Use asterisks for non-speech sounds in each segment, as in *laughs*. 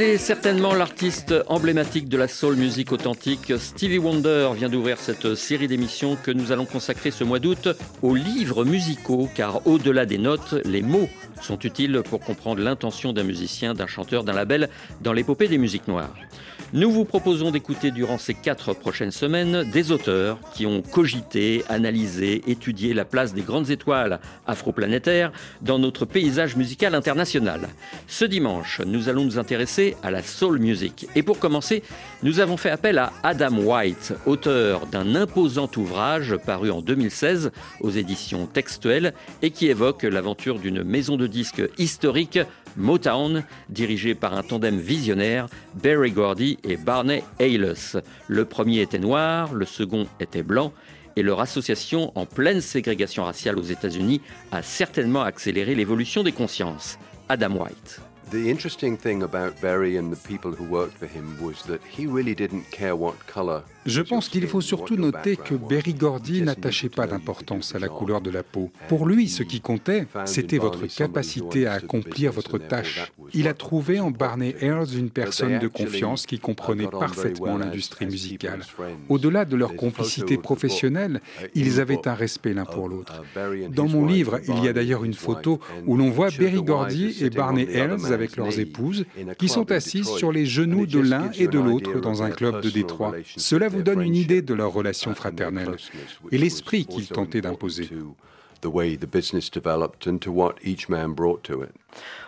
Il est certainement l'artiste emblématique de la soul music authentique. Stevie Wonder vient d'ouvrir cette série d'émissions que nous allons consacrer ce mois d'août aux livres musicaux, car au-delà des notes, les mots sont utiles pour comprendre l'intention d'un musicien, d'un chanteur, d'un label dans l'épopée des musiques noires. Nous vous proposons d'écouter durant ces quatre prochaines semaines des auteurs qui ont cogité, analysé, étudié la place des grandes étoiles afroplanétaires dans notre paysage musical international. Ce dimanche, nous allons nous intéresser à la soul music. Et pour commencer, nous avons fait appel à Adam White, auteur d'un imposant ouvrage paru en 2016 aux éditions textuelles et qui évoque l'aventure d'une maison de disques historique, Motown, dirigée par un tandem visionnaire, Barry Gordy et Barney Ayles. Le premier était noir, le second était blanc et leur association en pleine ségrégation raciale aux États-Unis a certainement accéléré l'évolution des consciences. Adam White. The interesting thing about Barry and the people who worked for him was that he really didn't care what color. Je pense qu'il faut surtout noter que Berry Gordy n'attachait pas d'importance à la couleur de la peau. Pour lui, ce qui comptait, c'était votre capacité à accomplir votre tâche. Il a trouvé en Barney Ayers une personne de confiance qui comprenait parfaitement l'industrie musicale. Au-delà de leur complicité professionnelle, ils avaient un respect l'un pour l'autre. Dans mon livre, il y a d'ailleurs une photo où l'on voit Berry Gordy et Barney Ayers avec leurs épouses qui sont assises sur les genoux de l'un et de l'autre dans un club de Détroit. Cela vous donne une idée de leur relation fraternelle et l'esprit qu'ils tentaient d'imposer. The way the business developed and to what each man brought to it.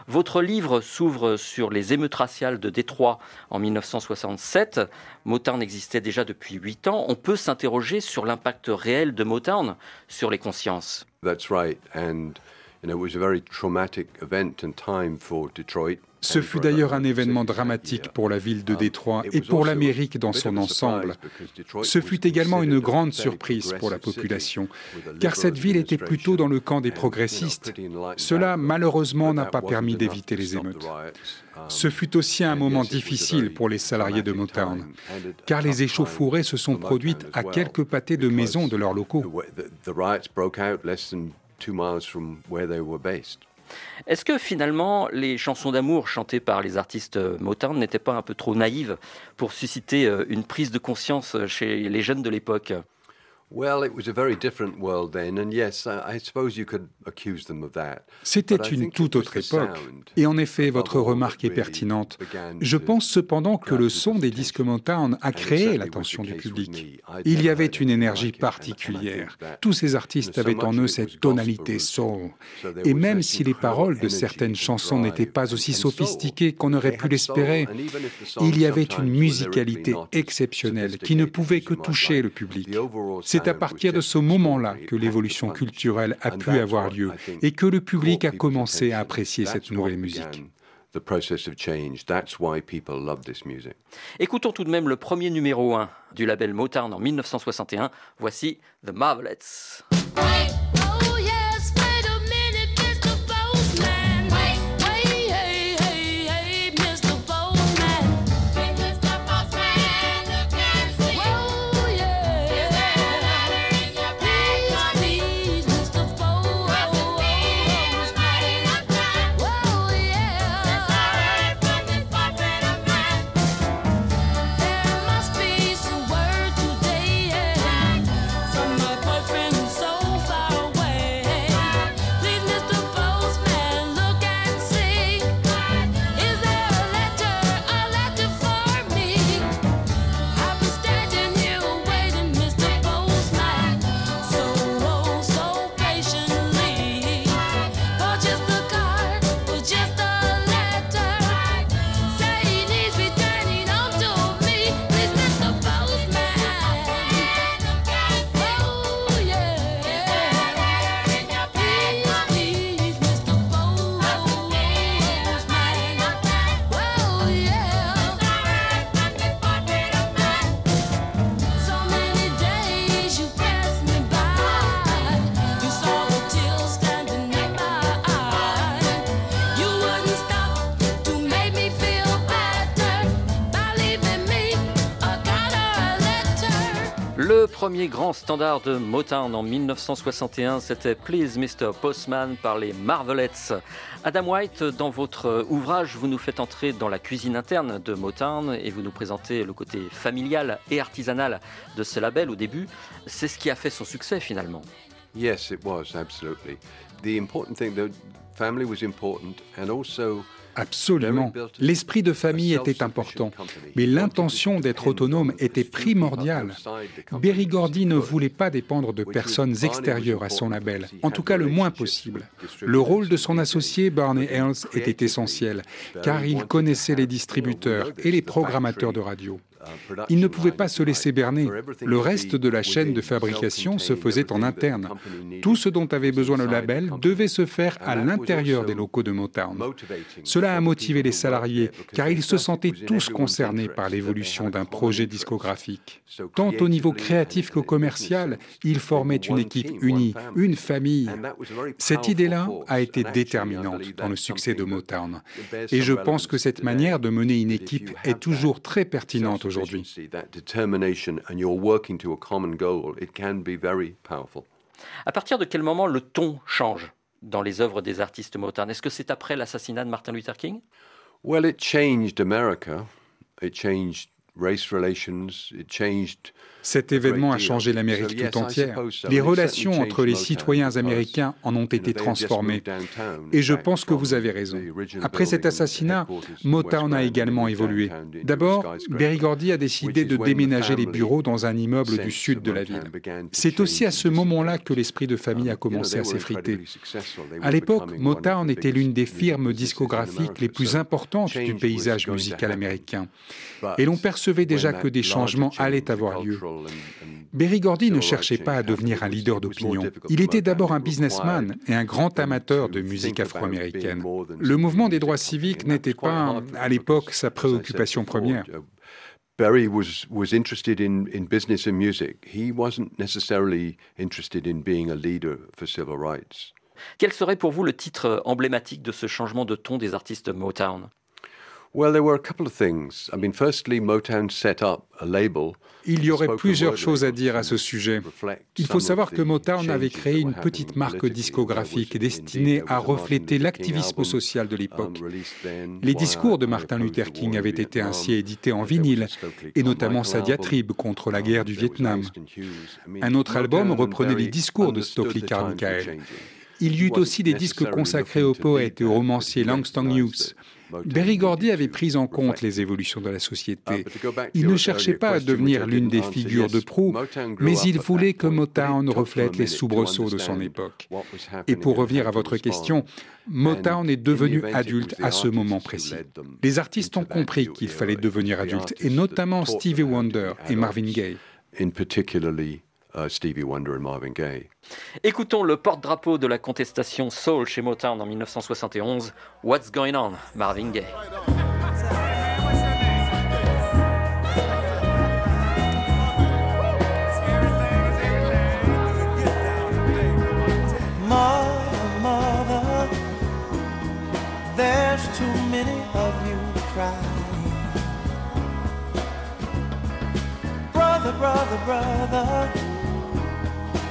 Votre livre s'ouvre sur les émeutes raciales de Détroit en 1967. Motown existait déjà depuis huit ans. On peut s'interroger sur l'impact réel de Motown sur les consciences. That's right. And you know, it was a very traumatic event and time for Detroit. Ce fut d'ailleurs un événement dramatique pour la ville de Détroit et pour l'Amérique dans son ensemble. Ce fut également une grande surprise pour la population, car cette ville était plutôt dans le camp des progressistes. Cela, malheureusement, n'a pas permis d'éviter les émeutes. Ce fut aussi un moment difficile pour les salariés de Motown, car les échauffourées se sont produites à quelques pâtés de maisons de leurs locaux. Miles from where they were based. Est-ce que finalement les chansons d'amour chantées par les artistes Motown n'étaient pas un peu trop naïves pour susciter euh, une prise de conscience chez les jeunes de l'époque? C'était une toute autre époque. Et en effet, votre remarque est pertinente. Je pense cependant que le son des disques Motown a créé l'attention du public. Il y avait une énergie particulière. Tous ces artistes avaient en eux cette tonalité soul. Et même si les paroles de certaines chansons n'étaient pas aussi sophistiquées qu'on aurait pu l'espérer, il y avait une musicalité exceptionnelle qui ne pouvait que toucher le public. C'est à partir de ce moment-là que l'évolution culturelle a pu avoir lieu et que le public a commencé à apprécier cette nouvelle musique. Écoutons tout de même le premier numéro 1 du label Motown en 1961. Voici The Marvelettes. Grand standard de Motown en 1961, c'était Please Mr. Postman par les Marvelettes. Adam White, dans votre ouvrage, vous nous faites entrer dans la cuisine interne de Motown et vous nous présentez le côté familial et artisanal de ce label au début. C'est ce qui a fait son succès finalement. Yes, it was, absolutely. The important thing, the family was important and also Absolument. L'esprit de famille était important, mais l'intention d'être autonome était primordiale. Berry Gordy ne voulait pas dépendre de personnes extérieures à son label, en tout cas le moins possible. Le rôle de son associé Barney Ells était essentiel, car il connaissait les distributeurs et les programmateurs de radio. Il ne pouvait pas se laisser berner. Le reste de la chaîne de fabrication se faisait en interne. Tout ce dont avait besoin le label devait se faire à l'intérieur des locaux de Motown. Cela a motivé les salariés, car ils se sentaient tous concernés par l'évolution d'un projet discographique. Tant au niveau créatif que commercial, ils formaient une équipe unie, une famille. Cette idée-là a été déterminante dans le succès de Motown. Et je pense que cette manière de mener une équipe est toujours très pertinente aujourd'hui. À partir de quel moment le ton change dans les œuvres des artistes Motown Est-ce que c'est après l'assassinat de Martin Luther King? Well, it changed America. It changed cet événement a changé l'Amérique tout entière. Les relations entre les citoyens américains en ont été transformées. Et je pense que vous avez raison. Après cet assassinat, Motown a également évolué. D'abord, Berry Gordy a décidé de déménager les bureaux dans un immeuble du sud de la ville. C'est aussi à ce moment-là que l'esprit de famille a commencé à s'effriter. À l'époque, Motown était l'une des firmes discographiques les plus importantes du paysage musical américain. Et l'on percevait déjà que des changements allaient avoir lieu. Berry Gordy ne cherchait pas à devenir un leader d'opinion. Il était d'abord un businessman et un grand amateur de musique afro-américaine. Le mouvement des droits civiques n'était pas, à l'époque, sa préoccupation première. Berry was, was interested in, in business and music. He wasn't necessarily interested in being a leader for civil rights. Quel serait pour vous le titre emblématique de ce changement de ton des artistes Motown? Well, there were a couple of things. I mean, firstly, Motown set up a label. Il y aurait plusieurs choses à dire à ce sujet. Il faut savoir que Motown avait créé une petite marque discographique destinée à refléter l'activisme social de l'époque. Les discours de Martin Luther King avaient été ainsi édités en vinyle, et notamment sa diatribe contre la guerre du Vietnam. Un autre album reprenait les discours de Stokely Carmichael. Il y eut aussi des disques consacrés aux poètes et aux romanciers Langston Hughes. Berry Gordy avait pris en compte les évolutions de la société. Il ne cherchait pas à devenir l'une des figures de proue, mais il voulait que Motown reflète les soubresauts de son époque. Et pour revenir à votre question, Motown est devenu adulte à ce moment précis. Les artistes ont compris qu'il fallait devenir adulte, et notamment Stevie Wonder et Marvin Gaye. Uh, Stevie Wonder et Marvin Gaye. Écoutons le porte-drapeau de la contestation soul chez Motown en 1971, What's Going On, Marvin Gaye? Mother, mother, there's too many of you crying. Brother, brother, brother,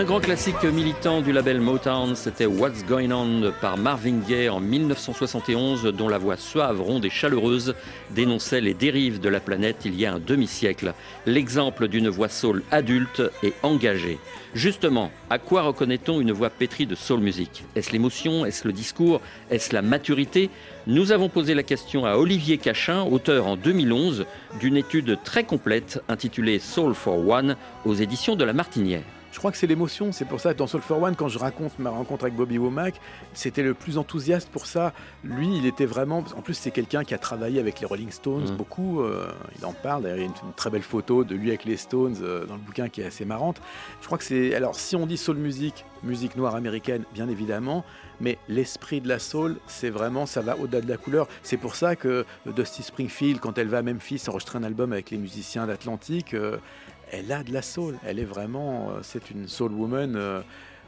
Un grand classique militant du label Motown, c'était What's Going On par Marvin Gaye en 1971, dont la voix suave, ronde et chaleureuse dénonçait les dérives de la planète il y a un demi-siècle. L'exemple d'une voix soul adulte et engagée. Justement, à quoi reconnaît-on une voix pétrie de soul music? Est-ce l'émotion? Est-ce le discours? Est-ce la maturité? Nous avons posé la question à Olivier Cachin, auteur en 2011 d'une étude très complète intitulée Soul for One aux éditions de La Martinière. Je crois que c'est l'émotion, c'est pour ça dans Soul for One, quand je raconte ma rencontre avec Bobby Womack, c'était le plus enthousiaste pour ça. Lui, il était vraiment. En plus, c'est quelqu'un qui a travaillé avec les Rolling Stones Mm. beaucoup. euh, il en parle. D'ailleurs, il y a une, une très belle photo de lui avec les Stones euh, dans le bouquin qui est assez marrante. Je crois que c'est. Alors, si on dit soul music, musique noire américaine, bien évidemment, mais l'esprit de la soul, c'est vraiment, ça va au-delà de la couleur. C'est pour ça que Dusty Springfield, quand elle va à Memphis enregistrer un album avec les musiciens d'Atlantique, euh, elle a de la soul. Elle est vraiment, euh, c'est une soul woman euh,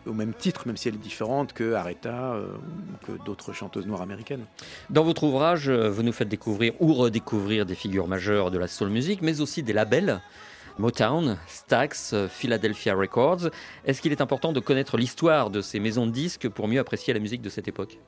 au même titre, même si elle est différente que Aretha euh, que d'autres chanteuses noires américaines. Dans votre ouvrage, euh, vous nous faites découvrir ou redécouvrir des figures majeures de la soul music, mais aussi des labels. Motown, Stax, Philadelphia Records. Est-ce qu'il est important de connaître l'histoire de ces maisons de disques pour mieux apprécier la musique de cette époque?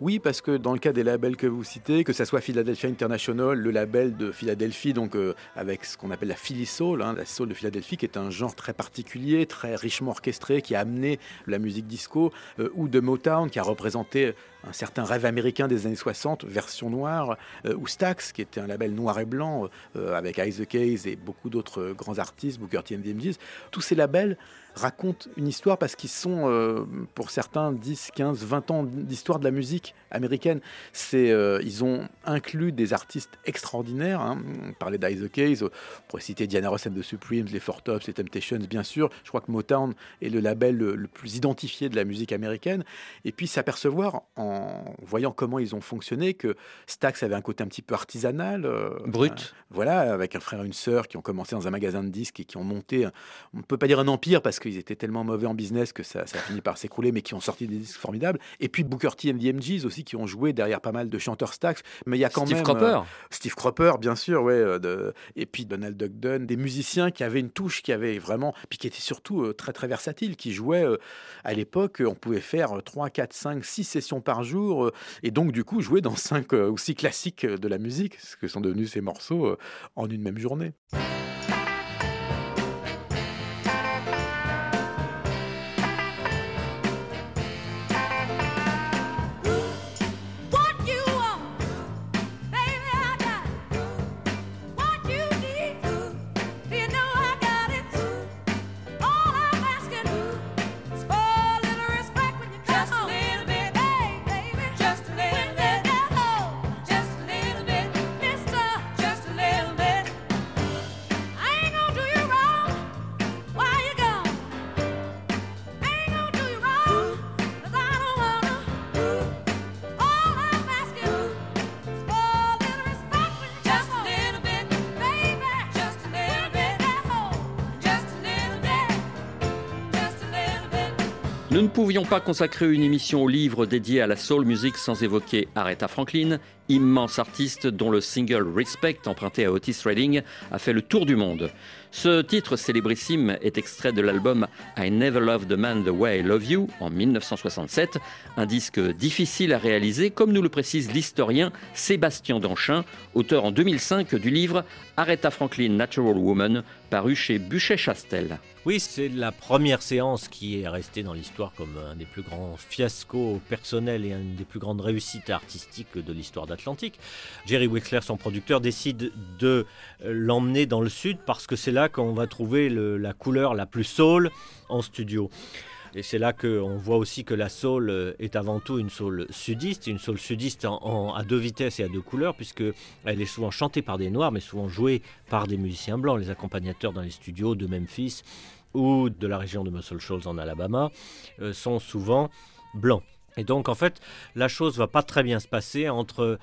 Oui, parce que dans le cas des labels que vous citez, que ça soit Philadelphia International, le label de Philadelphie, donc euh, avec ce qu'on appelle la Philly Soul, hein, la soul de Philadelphie, qui est un genre très particulier, très richement orchestré, qui a amené la musique disco, euh, ou de Motown, qui a représenté un certain rêve américain des années 60, version noire, euh, ou Stax, qui était un label noir et blanc, euh, avec Isaac Hayes et beaucoup d'autres euh, grands artistes, Booker T. the. Tous ces labels racontent une histoire parce qu'ils sont, euh, pour certains, 10, 15, 20 ans d'histoire de la musique américaine. C'est, ils ont inclus des artistes extraordinaires. Hein. On parlait d'Isaac Hayes, on pourrait citer Diana Ross and the Supremes, les Four Tops, les Temptations, bien sûr. Je crois que Motown est le label le, le plus identifié de la musique américaine. Et puis s'apercevoir, en voyant comment ils ont fonctionné, que Stax avait un côté un petit peu artisanal. euh, Brut. euh, voilà, avec un frère et une sœur qui ont commencé dans un magasin de disques et qui ont monté, un- on ne peut pas dire un empire parce qu'ils étaient tellement mauvais en business que ça, ça a fini par s'écrouler, mais qui ont sorti des disques formidables. Et puis Booker T and the MGs aussi, qui ont joué derrière pas mal de chanteurs Stax. Mais il y a quand Steve même. Cropper. euh, Steve Cropper, bien sûr, ouais. euh, de- Et puis Donald Duck Dunn, des musiciens qui avaient une touche, qui avaient vraiment. Puis qui étaient surtout très, très versatiles, qui jouaient. à l'époque, on pouvait faire 3, 4, 5, 6 sessions par euh, et donc, du coup, jouer dans 5 aussi classiques de la musique, ce que sont devenus ces morceaux euh, en une même journée. Pouvions pas consacrer une émission au livre dédié à la soul music sans évoquer Aretha Franklin, immense artiste dont le single Respect, emprunté à Otis Redding, a fait le tour du monde. Ce titre célébrissime est extrait de l'album I Never Loved a Man the Way I Love You en 1967, un disque difficile à réaliser, comme nous le précise l'historien Sébastien Danchin, auteur en 2005 du livre Aretha Franklin Natural Woman, paru chez Buchet-Chastel. Oui, c'est la première séance qui est restée dans l'histoire comme un des plus grands fiascos personnels et une des plus grandes réussites artistiques de l'histoire Jerry Wexler, son producteur, décide de l'emmener dans le sud parce que c'est là qu'on va trouver la couleur la plus soul en studio. Et c'est là qu'on voit aussi que la soul est avant tout une soul sudiste, une soul sudiste en- à deux vitesses et à deux couleurs, puisque elle est souvent chantée par des noirs, mais souvent jouée par des musiciens blancs, les accompagnateurs dans les studios de Memphis ou de la région de Muscle Shoals en Alabama euh, sont souvent blancs. Et donc en fait, la chose va pas très bien se passer entre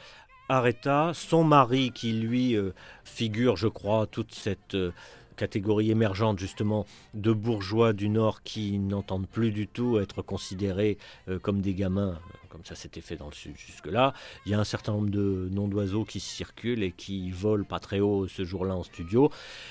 Aretha, son mari qui lui euh, figure, je crois, toute cette euh, catégorie émergente justement de bourgeois du Nord qui n'entendent plus du tout être considérés euh, comme des gamins, comme ça s'était fait dans le Sud jusque-là. Il y a un certain nombre de noms d'oiseaux qui circulent et qui volent pas très haut ce jour-là en studio.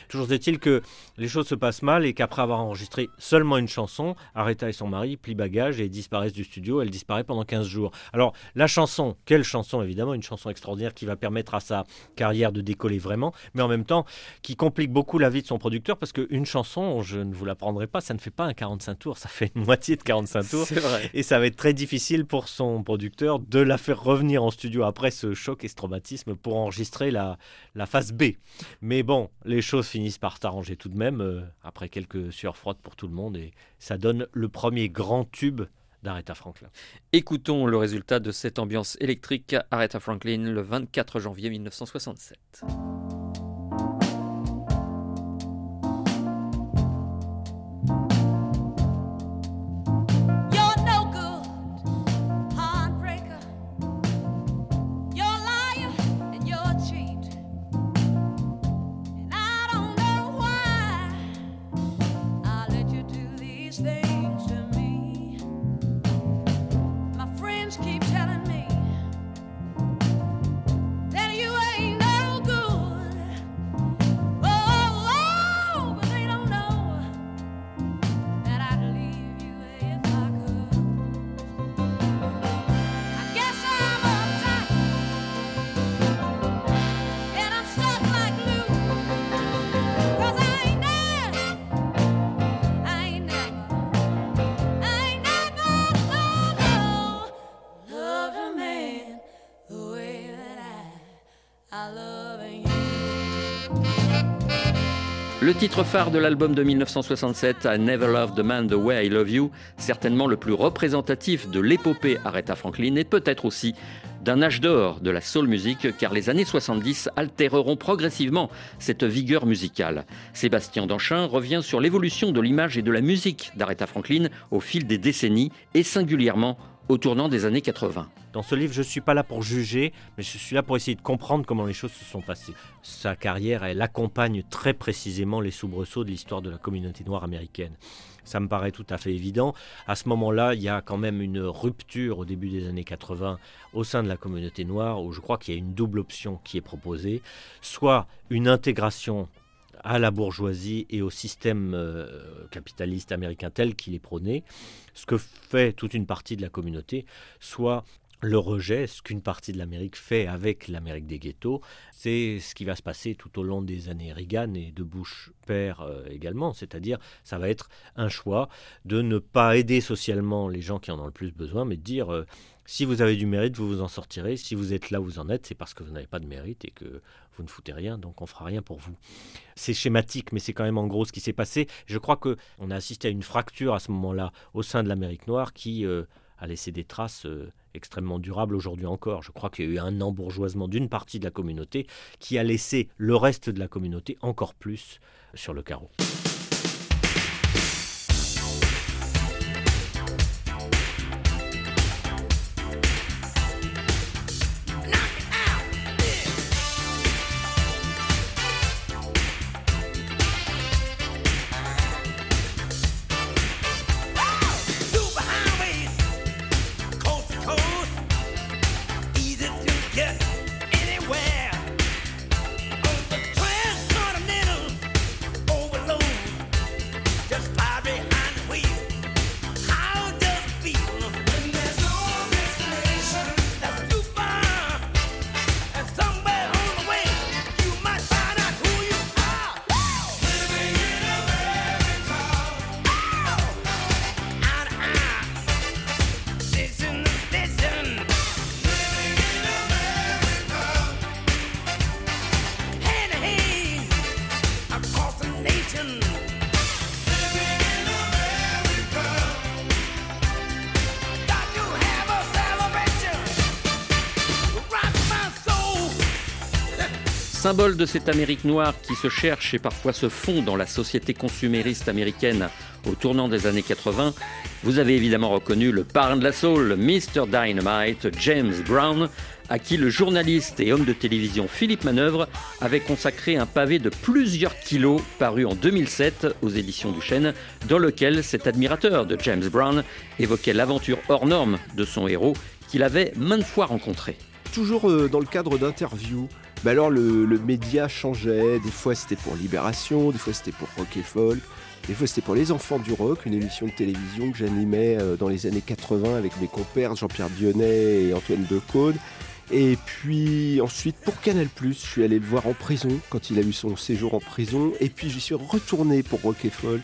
Toujours est-il que les choses se passent mal et qu'après avoir enregistré seulement une chanson, Aretha et son mari plient bagage et disparaissent du studio. Elle disparaît pendant 15 jours. Alors, la chanson, quelle chanson? Évidemment, une chanson extraordinaire qui va permettre à sa carrière de décoller vraiment, mais en même temps qui complique beaucoup la vie de son producteur parce qu'une chanson, je ne vous l'apprendrai pas, ça ne fait pas un 45 tours, ça fait une moitié de 45 tours. Vrai. Et ça va être très difficile pour son producteur de la faire revenir en studio après ce choc et ce traumatisme pour enregistrer la, la phase B. Mais bon, les choses finissent par s'arranger tout de même, euh, après quelques sueurs froides pour tout le monde, et ça donne le premier grand tube d'Aretha Franklin. Écoutons le résultat de cette ambiance électrique Aretha Franklin le 24 janvier 1967. Le titre phare de l'album de 1967, I Never Loved the Man the Way I Love You, certainement le plus représentatif de l'épopée Aretha Franklin et peut-être aussi d'un âge d'or de la soul music, car les années 70 altéreront progressivement cette vigueur musicale. Sébastien Danchin revient sur l'évolution de l'image et de la musique d'Aretha Franklin au fil des décennies et singulièrement au tournant des années 80. Dans ce livre, je ne suis pas là pour juger, mais je suis là pour essayer de comprendre comment les choses se sont passées. Sa carrière, elle accompagne très précisément les soubresauts de l'histoire de la communauté noire américaine. Ça me paraît tout à fait évident. À ce moment-là, il y a quand même une rupture au début des années 80 au sein de la communauté noire, où je crois qu'il y a une double option qui est proposée. Soit une intégration à la bourgeoisie et au système euh, capitaliste américain tel qu'il est prôné, ce que fait toute une partie de la communauté, soit le rejet, ce qu'une partie de l'Amérique fait avec l'Amérique des ghettos, c'est ce qui va se passer tout au long des années Reagan et de Bush père euh, également. C'est-à-dire, ça va être un choix de ne pas aider socialement les gens qui en ont le plus besoin, mais de dire euh, si vous avez du mérite, vous vous en sortirez. Si vous êtes là où vous en êtes, c'est parce que vous n'avez pas de mérite et que vous ne foutez rien, donc on fera rien pour vous. C'est schématique, mais c'est quand même en gros ce qui s'est passé. Je crois que on a assisté à une fracture à ce moment-là au sein de l'Amérique noire qui euh, a laissé des traces euh, extrêmement durables aujourd'hui encore. Je crois qu'il y a eu un embourgeoisement d'une partie de la communauté qui a laissé le reste de la communauté encore plus sur le carreau. Symbole de cette Amérique noire qui se cherche et parfois se fond dans la société consumériste américaine au tournant des années 80, vous avez évidemment reconnu le parrain de la soul, Mr. Dynamite, James Brown, à qui le journaliste et homme de télévision Philippe Manœuvre avait consacré un pavé de plusieurs kilos paru en 2007 aux éditions du Chêne, dans lequel cet admirateur de James Brown évoquait l'aventure hors norme de son héros qu'il avait maintes fois rencontré. toujours euh, dans le cadre d'interviews. Mais alors le, le média changeait, des fois c'était pour Libération, des fois c'était pour Rock et Folk, des fois c'était pour Les Enfants du Rock, une émission de télévision que j'animais euh, dans les années 80 avec mes compères Jean-Pierre Dionnet et Antoine Decaune. Et puis ensuite pour Canal+, je suis allé le voir en prison quand il a eu son séjour en prison. Et puis j'y suis retourné pour Rock et Folk.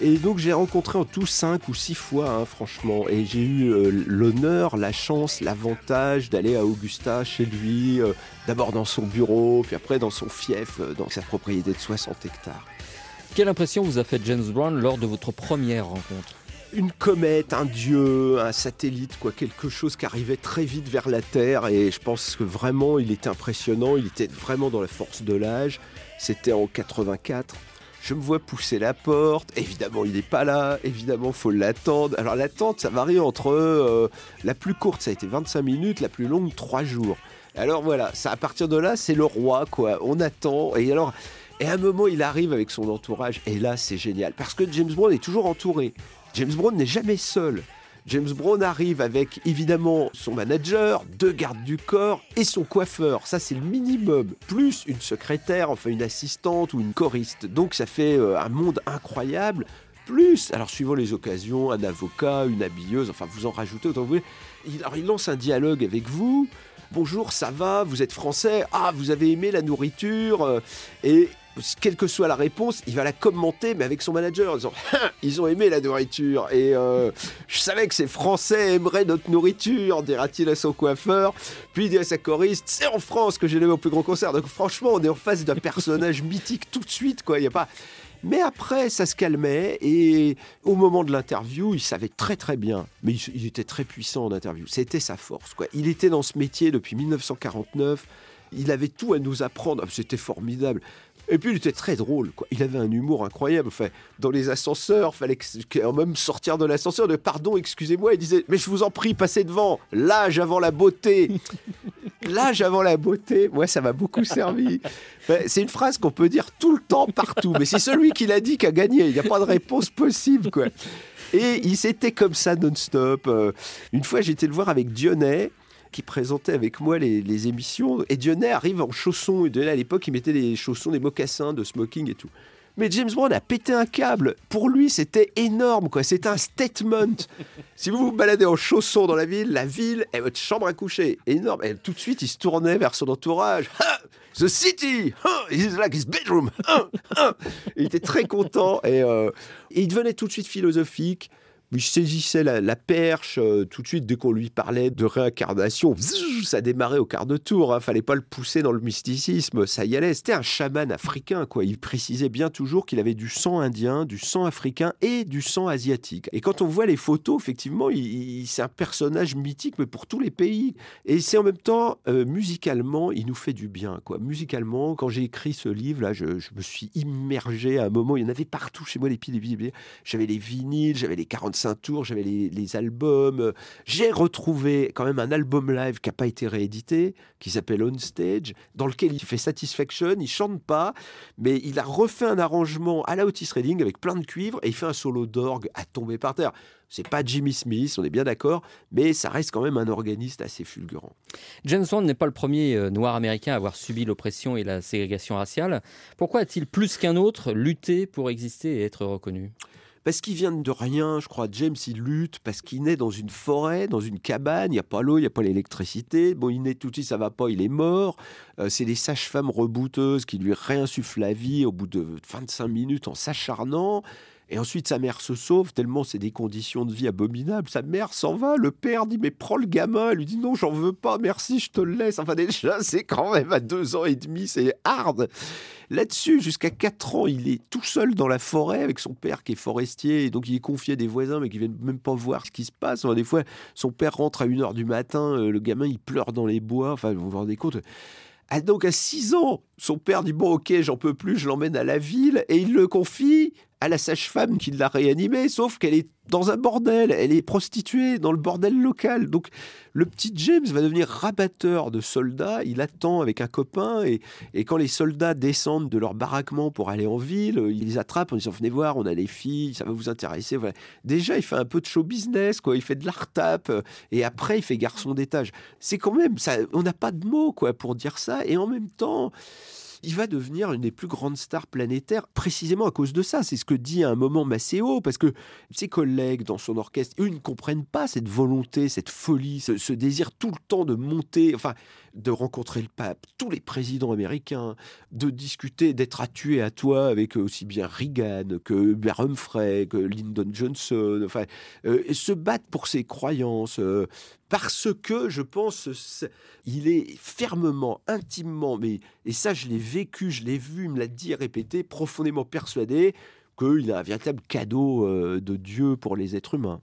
Et donc j'ai rencontré en tout cinq ou six fois, hein, franchement. Et j'ai eu euh, l'honneur, la chance, l'avantage d'aller à Augusta chez lui, euh, d'abord dans son bureau, puis après dans son fief, euh, dans sa propriété de 60 hectares. Quelle impression vous a fait James Brown lors de votre première rencontre? Une comète, un dieu, un satellite, quoi, quelque chose qui arrivait très vite vers la Terre. Et je pense que vraiment, il était impressionnant. Il était vraiment dans la force de l'âge. C'était en 84. Je me vois pousser la porte. Évidemment, il n'est pas là. Évidemment, faut l'attendre. Alors, l'attente, ça varie entre. euh, la plus courte, ça a été 25 minutes. La plus longue, 3 jours. Alors voilà, ça, à partir de là, c'est le roi, quoi. On attend. Et alors. Et à un moment, il arrive avec son entourage. Et là, c'est génial. Parce que James Brown est toujours entouré. James Brown n'est jamais seul. James Brown arrive avec évidemment son manager, deux gardes du corps et son coiffeur. Ça, c'est le minimum. Plus une secrétaire, enfin une assistante ou une choriste. Donc, ça fait euh, un monde incroyable. Plus, alors suivant les occasions, un avocat, une habilleuse, enfin vous en rajoutez autant que vous voulez. Il, alors, il lance un dialogue avec vous. Bonjour, ça va? Vous êtes français? Ah, vous avez aimé la nourriture? Euh, Et quelle que soit la réponse, il va la commenter, mais avec son manager, disant *laughs* Ils ont aimé la nourriture. Et euh, je savais que ces Français aimeraient notre nourriture, dira-t-il à son coiffeur. Puis il dit à sa choriste C'est en France que j'ai aimé au plus grand concert. Donc franchement, on est en face d'un personnage *laughs* mythique tout de suite, quoi. Il y a pas. Mais après, ça se calmait et au moment de l'interview, il savait très très bien, mais il, il était très puissant en interview. C'était sa force, quoi. Il était dans ce métier depuis 1949. Il avait tout à nous apprendre. C'était formidable. Et puis il était très drôle, quoi. Il avait un humour incroyable. Enfin, dans les ascenseurs, fallait quand même sortir de l'ascenseur. De pardon, excusez-moi. Il disait, mais je vous en prie, passez devant. L'âge avant la beauté. *laughs* L'âge avant la beauté. Moi, ça m'a beaucoup servi. Ben, C'est une phrase qu'on peut dire tout le temps, partout. Mais c'est celui qui l'a dit qui a gagné. Il n'y a pas de réponse possible, quoi. Et il s'était comme ça non-stop. Euh, Une fois, j'étais le voir avec Dionnet qui présentait avec moi les, les émissions. Et Dionnet arrive en chaussons. Et Dionnet, à l'époque, il mettait des chaussons, des mocassins, de smoking et tout. Mais James Brown a pété un câble. Pour lui, c'était énorme, quoi. C'était un statement. *laughs* si vous vous baladez en chaussons dans la ville, la ville est votre chambre à coucher. Énorme. Et tout de suite, il se tournait vers son entourage. Ha The city, huh, is like his bedroom. huh. Il était très content et, euh, et il devenait tout de suite philosophique. Il saisissait la, perche euh, tout de suite dès qu'on lui parlait de réincarnation. Ça démarrait au quart de tour. Hein. Fallait pas le pousser dans le mysticisme. Ça y allait. C'était un chaman africain. quoi. Il précisait bien toujours qu'il avait du sang indien, du sang africain et du sang asiatique. Et quand on voit les photos, effectivement, c'est un personnage mythique, mais pour tous les pays. Et c'est en même temps, euh, musicalement, il nous fait du bien. quoi. Musicalement, quand j'ai écrit ce livre-là, je, je me suis immergé à un moment. Il y en avait partout chez moi, les piles, les. J'avais les vinyles, j'avais les 45 tours, j'avais les, les albums. J'ai retrouvé quand même un album live qui n'a pas été réédité, qui s'appelle On Stage, dans lequel il fait Satisfaction. Il chante pas, mais il a refait un arrangement à la Otis Redding avec plein de cuivre et il fait un solo d'orgue à tomber par terre. C'est pas Jimmy Smith, on est bien d'accord, mais ça reste quand même un organiste assez fulgurant. James n'est pas le premier euh, noir américain à avoir subi l'oppression et la ségrégation raciale. Pourquoi a-t-il plus qu'un autre lutté pour exister et être reconnu? Parce qu'il vient de rien, je crois. James, il lutte parce qu'il naît dans une forêt, dans une cabane. Il n'y a pas l'eau, il n'y a pas l'électricité. Bon, il naît tout de suite, ça va pas, il est mort. Euh, c'est les sages-femmes rebouteuses qui lui réinsufflent la vie au bout de 25 minutes en s'acharnant. Et ensuite, sa mère se sauve, tellement c'est des conditions de vie abominables. Sa mère s'en va, le père dit Mais prends le gamin. Elle lui dit Non, j'en veux pas, merci, je te le laisse. Enfin, déjà, *laughs* c'est quand même à deux ans et demi, c'est hard. Là-dessus, jusqu'à 4 ans, il est tout seul dans la forêt avec son père qui est forestier. Et donc, il est confié à des voisins, mais qui viennent même pas voir ce qui se passe. Enfin, des fois, son père rentre à 1h du matin, euh, le gamin, il pleure dans les bois. Enfin, vous vous rendez compte ah, donc à 6 ans, son père dit bon ok j'en peux plus, je l'emmène à la ville et il le confie à la sage-femme qui l'a réanimé, sauf qu'elle est dans un bordel, elle est prostituée dans le bordel local. Donc le petit James va devenir rabatteur de soldats, il attend avec un copain et, et quand les soldats descendent de leur baraquement pour aller en ville, il les attrape en disant venez voir, on a les filles, ça va vous intéresser. Voilà. Déjà il fait un peu de show business, quoi. il fait de l'art-tap et après il fait garçon d'étage. C'est quand même, ça, on n'a pas de mots quoi, pour dire ça et en même temps... Il va devenir une des plus grandes stars planétaires précisément à cause de ça. C'est ce que dit à un moment Maceo, parce que ses collègues dans son orchestre, eux, ne comprennent pas cette volonté, cette folie, ce, ce désir tout le temps de monter, enfin, de rencontrer le pape, tous les présidents américains, de discuter, d'être à tuer à toi avec aussi bien Reagan que Hubert Humphrey, que Lyndon Johnson, enfin, euh, se battre pour ses croyances. euh, parce que je pense, il est fermement, intimement, mais et ça je l'ai vécu, je l'ai vu, il me l'a dit et répété, profondément persuadé qu'il a un véritable cadeau euh, de Dieu pour les êtres humains.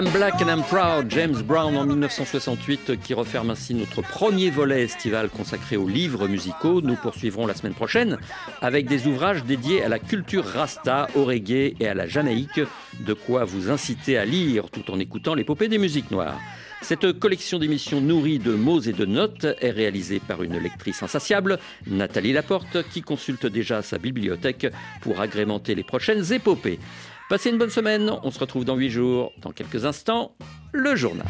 I'm Black and I'm Proud, James Brown en 1968, qui referme ainsi notre premier volet estival consacré aux livres musicaux. Nous poursuivrons la semaine prochaine avec des ouvrages dédiés à la culture rasta, au reggae et à la jamaïque, de quoi vous inciter à lire tout en écoutant l'épopée des musiques noires. Cette collection d'émissions nourrie de mots et de notes est réalisée par une lectrice insatiable, Nathalie Laporte, qui consulte déjà sa bibliothèque pour agrémenter les prochaines épopées. Passez une bonne semaine. On se retrouve dans 8 jours. Dans quelques instants, le journal.